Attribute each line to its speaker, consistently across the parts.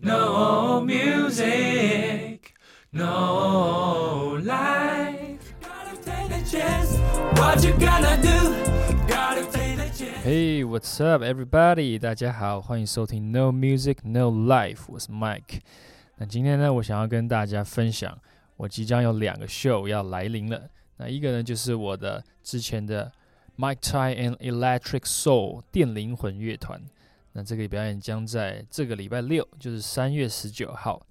Speaker 1: No music, no life. Gotta take a chance. What you gonna do? Gotta take a chance.
Speaker 2: Hey, what's up, everybody？大家好，欢迎收听 No Music No Life，我是 Mike。那今天呢，我想要跟大家分享，我即将有两个 show 要来临了。那一个呢，就是我的之前的 Mike Tai and Electric Soul 电灵魂乐团。 那这个表演将在这个礼拜六，就是三月十九号，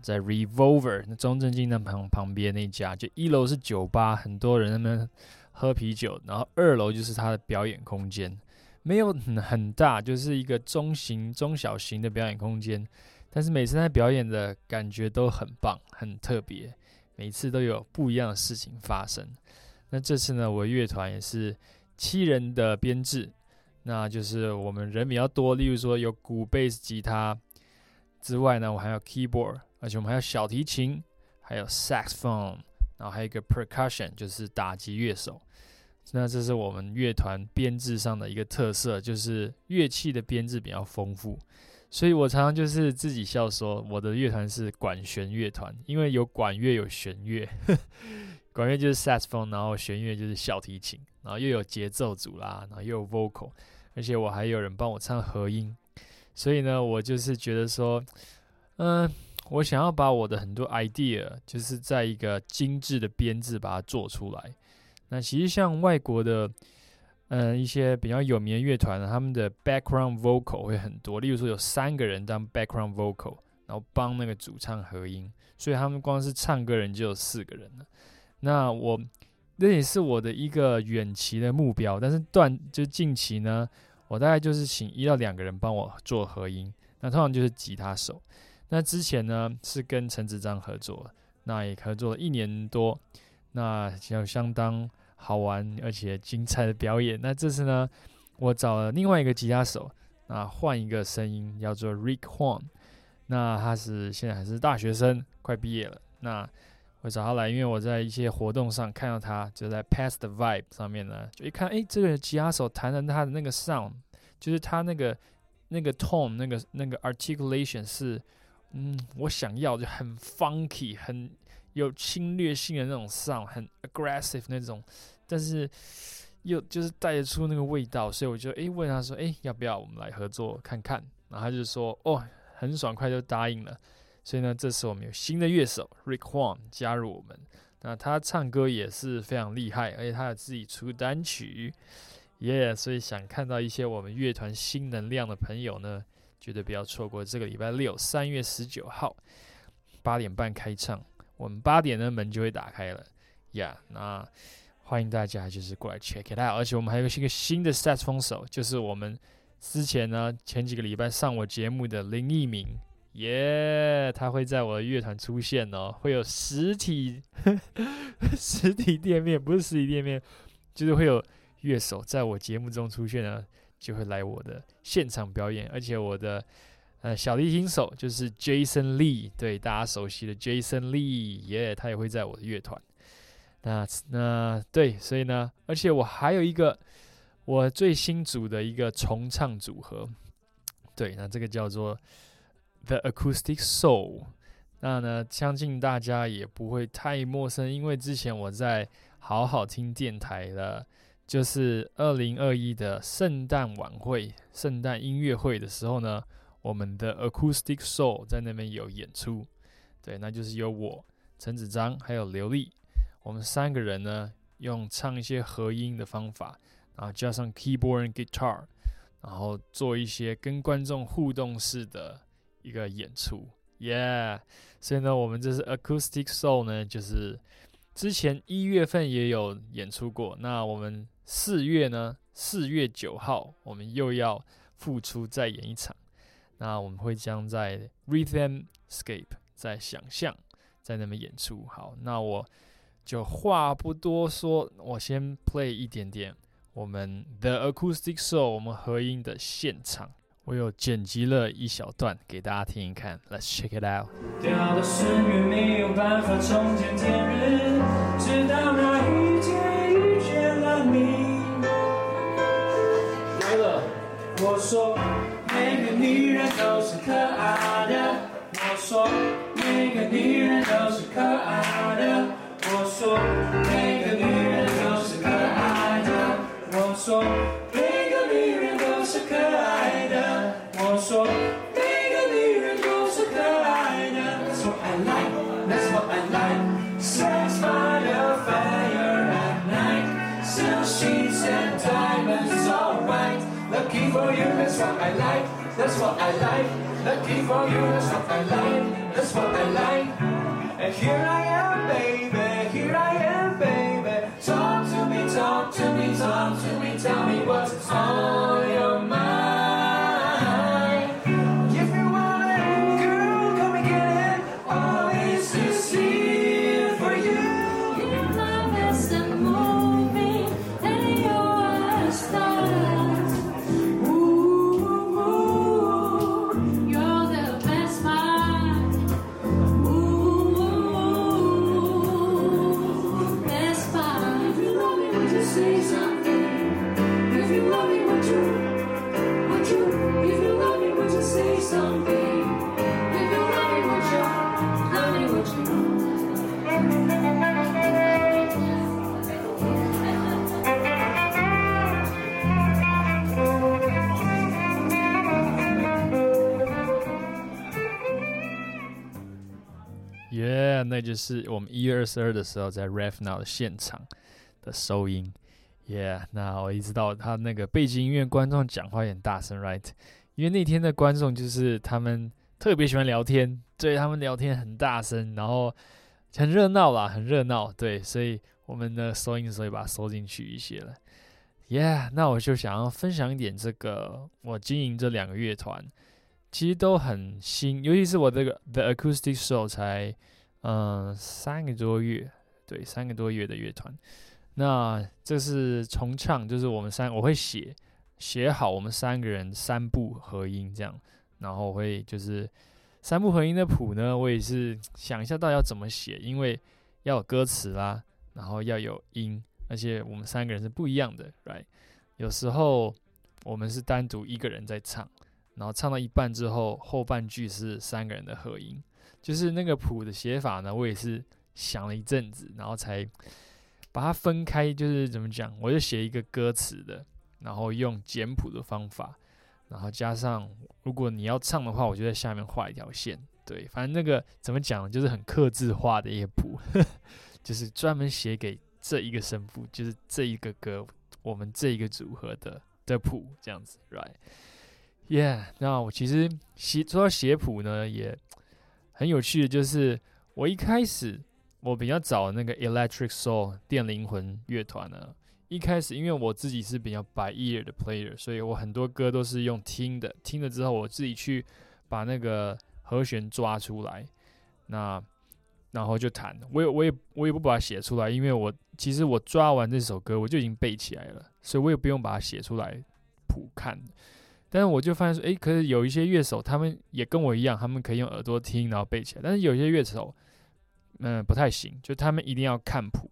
Speaker 2: 在 Revolver 那中正纪念旁旁边那家，就一楼是酒吧，很多人那边喝啤酒，然后二楼就是他的表演空间，没有很很大，就是一个中型、中小型的表演空间，但是每次他表演的感觉都很棒，很特别，每次都有不一样的事情发生。那这次呢，我乐团也是七人的编制。那就是我们人比较多，例如说有鼓、贝斯、吉他之外呢，我还有 keyboard，而且我们还有小提琴，还有 saxophone，然后还有一个 percussion，就是打击乐手。那这是我们乐团编制上的一个特色，就是乐器的编制比较丰富。所以我常常就是自己笑说，我的乐团是管弦乐团，因为有管乐有弦乐，管乐就是 saxophone，然后弦乐就是小提琴。然后又有节奏组啦，然后又有 vocal，而且我还有人帮我唱和音，所以呢，我就是觉得说，嗯，我想要把我的很多 idea，就是在一个精致的编制把它做出来。那其实像外国的，嗯，一些比较有名的乐团呢，他们的 background vocal 会很多，例如说有三个人当 background vocal，然后帮那个主唱合音，所以他们光是唱歌人就有四个人了。那我。那也是我的一个远期的目标，但是断就近期呢，我大概就是请一到两个人帮我做合音，那通常就是吉他手。那之前呢是跟陈子章合作，那也合作了一年多，那有相当好玩而且精彩的表演。那这次呢，我找了另外一个吉他手，那换一个声音，叫做 Rick Huang，那他是现在还是大学生，快毕业了。那我找他来，因为我在一些活动上看到他，就在 Pass the Vibe 上面呢，就一看，哎，这个吉他手弹的他的那个 sound，就是他那个那个 tone，那个那个 articulation 是，嗯，我想要就很 funky，很有侵略性的那种 sound，很 aggressive 那种，但是又就是带得出那个味道，所以我就哎问他说，哎，要不要我们来合作看看？然后他就说，哦，很爽快就答应了。所以呢，这次我们有新的乐手 Rick Huang 加入我们。那他唱歌也是非常厉害，而且他有自己出单曲，耶！所以想看到一些我们乐团新能量的朋友呢，绝对不要错过这个礼拜六，三月十九号八点半开唱。我们八点的门就会打开了，呀！那欢迎大家就是过来 check it out。而且我们还有一个新的 set 风手，就是我们之前呢前几个礼拜上我节目的林奕明。耶，他会在我的乐团出现哦，会有实体 实体店面，不是实体店面，就是会有乐手在我节目中出现呢，就会来我的现场表演，而且我的呃小提琴手就是 Jason Lee，对大家熟悉的 Jason Lee，耶，他也会在我的乐团。那那对，所以呢，而且我还有一个我最新组的一个重唱组合，对，那这个叫做。The Acoustic Soul，那呢，相信大家也不会太陌生，因为之前我在好好听电台的，就是二零二一的圣诞晚会、圣诞音乐会的时候呢，我们的 Acoustic Soul 在那边有演出，对，那就是有我陈子章还有刘丽，我们三个人呢，用唱一些合音的方法，然后加上 keyboard and guitar，然后做一些跟观众互动式的。一个演出，Yeah，所以呢，我们这是 Acoustic Soul 呢，就是之前一月份也有演出过。那我们四月呢，四月九号，我们又要复出再演一场。那我们会将在 Rhythmscape 在想象在那边演出。好，那我就话不多说，我先 play 一点点我们 The Acoustic Soul 我们合音的现场。我有剪辑了一小段给大家听一看，Let's check it out。掉的。岁月没有办法重见天日，直到那一天遇见了你。对了，我说每个女人都是可爱的。
Speaker 1: 我。说每个女人都是可爱的。我说每个女人都是可爱的。我说 For you, that's what I like. That's what I like. Lucky for you, that's what I like. That's what I like. And here I am, baby. Here I am, baby. Talk to me, talk to me, talk to me. Tell me what's on
Speaker 2: Yeah，那就是我们一月二十二的时候在 Ref Now 的现场的收音。Yeah，那我一直到他那个背景音乐，观众讲话也很大声，right？因为那天的观众就是他们特别喜欢聊天，对他们聊天很大声，然后很热闹啦，很热闹，对，所以我们的收音的时候也把它收进去一些了。Yeah，那我就想要分享一点这个我经营这两个乐团，其实都很新，尤其是我这个 The Acoustic Show 才嗯三个多月，对，三个多月的乐团。那这是重唱，就是我们三我会写写好我们三个人三部合音这样，然后会就是三部合音的谱呢，我也是想一下到底要怎么写，因为要有歌词啦，然后要有音，而且我们三个人是不一样的，right？有时候我们是单独一个人在唱。然后唱到一半之后，后半句是三个人的合音，就是那个谱的写法呢，我也是想了一阵子，然后才把它分开。就是怎么讲，我就写一个歌词的，然后用简谱的方法，然后加上如果你要唱的话，我就在下面画一条线。对，反正那个怎么讲，就是很克制化的一个谱，就是专门写给这一个声部，就是这一个歌，我们这一个组合的的谱，这样子，right？Yeah，那我其实写说到写谱呢，也很有趣的，就是我一开始我比较早那个 Electric Soul 电灵魂乐团呢，一开始因为我自己是比较 by ear 的 player，所以我很多歌都是用听的，听了之后我自己去把那个和弦抓出来，那然后就弹。我也我也我也不把它写出来，因为我其实我抓完这首歌我就已经背起来了，所以我也不用把它写出来谱看。但是我就发现说，诶，可是有一些乐手，他们也跟我一样，他们可以用耳朵听，然后背起来。但是有些乐手，嗯，不太行，就他们一定要看谱。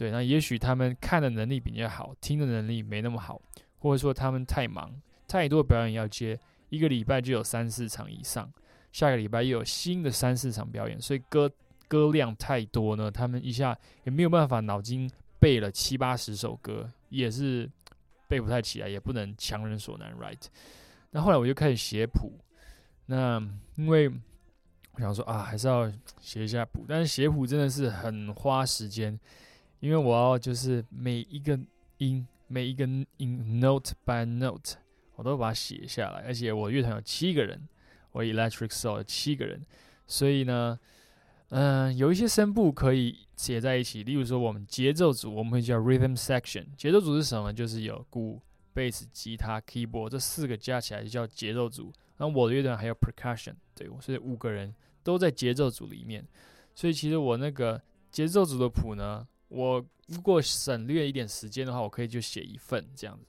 Speaker 2: 对，那也许他们看的能力比较好，听的能力没那么好，或者说他们太忙，太多表演要接，一个礼拜就有三四场以上，下个礼拜又有新的三四场表演，所以歌歌量太多呢，他们一下也没有办法脑筋背了七八十首歌，也是。背不太起来，也不能强人所难，right？那后来我就开始写谱，那因为我想说啊，还是要写一下谱，但是写谱真的是很花时间，因为我要就是每一个音，每一个音 note by note，我都把它写下来，而且我乐团有七个人，我 Electric Soul 有七个人，所以呢。嗯，有一些声部可以写在一起，例如说我们节奏组，我们会叫 rhythm section。节奏组是什么？就是有鼓、贝斯、吉他、keyboard 这四个加起来就叫节奏组。然后我的乐团还有 percussion，对，所以五个人都在节奏组里面。所以其实我那个节奏组的谱呢，我如果省略一点时间的话，我可以就写一份这样子。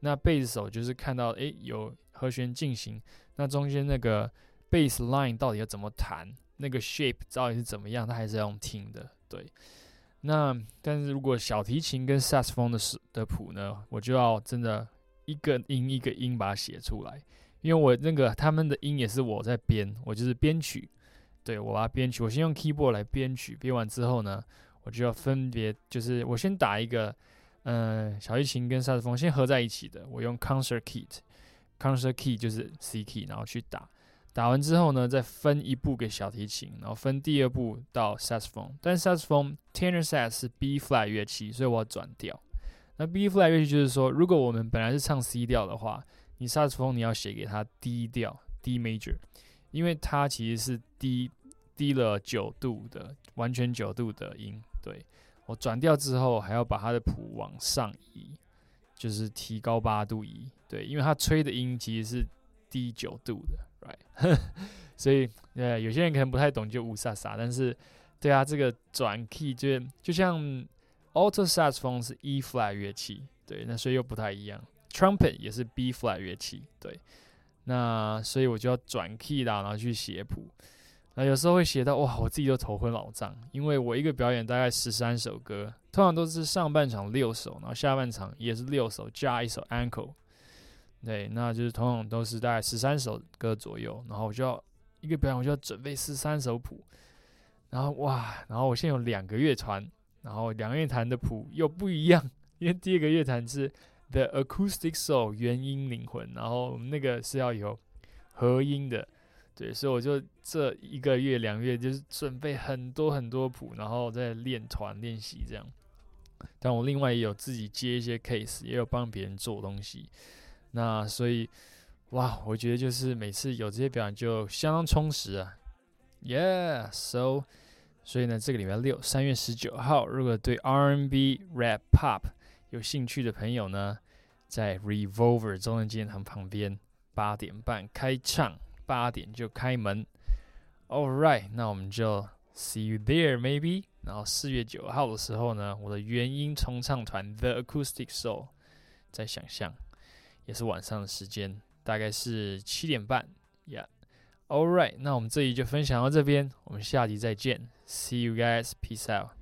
Speaker 2: 那贝斯手就是看到诶有和弦进行，那中间那个 bass line 到底要怎么弹？那个 shape 到底是怎么样，他还是要用听的，对。那但是如果小提琴跟萨克斯风的的谱呢，我就要真的一个音一个音把它写出来，因为我那个他们的音也是我在编，我就是编曲，对我把它编曲，我先用 keyboard 来编曲，编完之后呢，我就要分别就是我先打一个，嗯、小提琴跟萨克斯风先合在一起的，我用 concert key，concert key 就是 C key，然后去打。打完之后呢，再分一步给小提琴，然后分第二步到 saxophone。但 saxophone tenor sax 是 B flat 乐器，所以我要转调。那 B flat 乐器就是说，如果我们本来是唱 C 调的话，你 saxophone 你要写给它 D 调 D major，因为它其实是低低了九度的，完全九度的音。对我转调之后，还要把它的谱往上移，就是提高八度移。对，因为它吹的音其实是低九度的，right？所以呃，有些人可能不太懂，就乌萨萨。但是，对啊，这个转 key 就就像 alto saxophone 是 E flat 乐器，对，那所以又不太一样。trumpet 也是 B flat 乐器，对。那所以我就要转 key 啦，然后去写谱。那有时候会写到哇，我自己都头昏脑胀，因为我一个表演大概十三首歌，通常都是上半场六首，然后下半场也是六首加一首 ankle。对，那就是通常都是大概十三首歌左右，然后我就要一个表演，我就要准备十三首谱，然后哇，然后我现在有两个乐团，然后两个乐团的谱又不一样，因为第二个乐团是 The Acoustic Soul 原音灵魂，然后我们那个是要有合音的，对，所以我就这一个月两个月就是准备很多很多谱，然后再练团练习这样。但我另外也有自己接一些 case，也有帮别人做东西。那所以，哇，我觉得就是每次有这些表演就相当充实啊，Yeah，so，所以呢，这个礼拜六三月十九号，如果对 R&B、Rap、Pop 有兴趣的朋友呢，在 Revolver 中正纪念堂旁边，八点半开唱，八点就开门。All right，那我们就 see you there maybe。然后四月九号的时候呢，我的原音重唱团 The Acoustic Soul 在想象。也是晚上的时间，大概是七点半。Yeah，All right，那我们这集就分享到这边，我们下集再见。See you guys，peace out。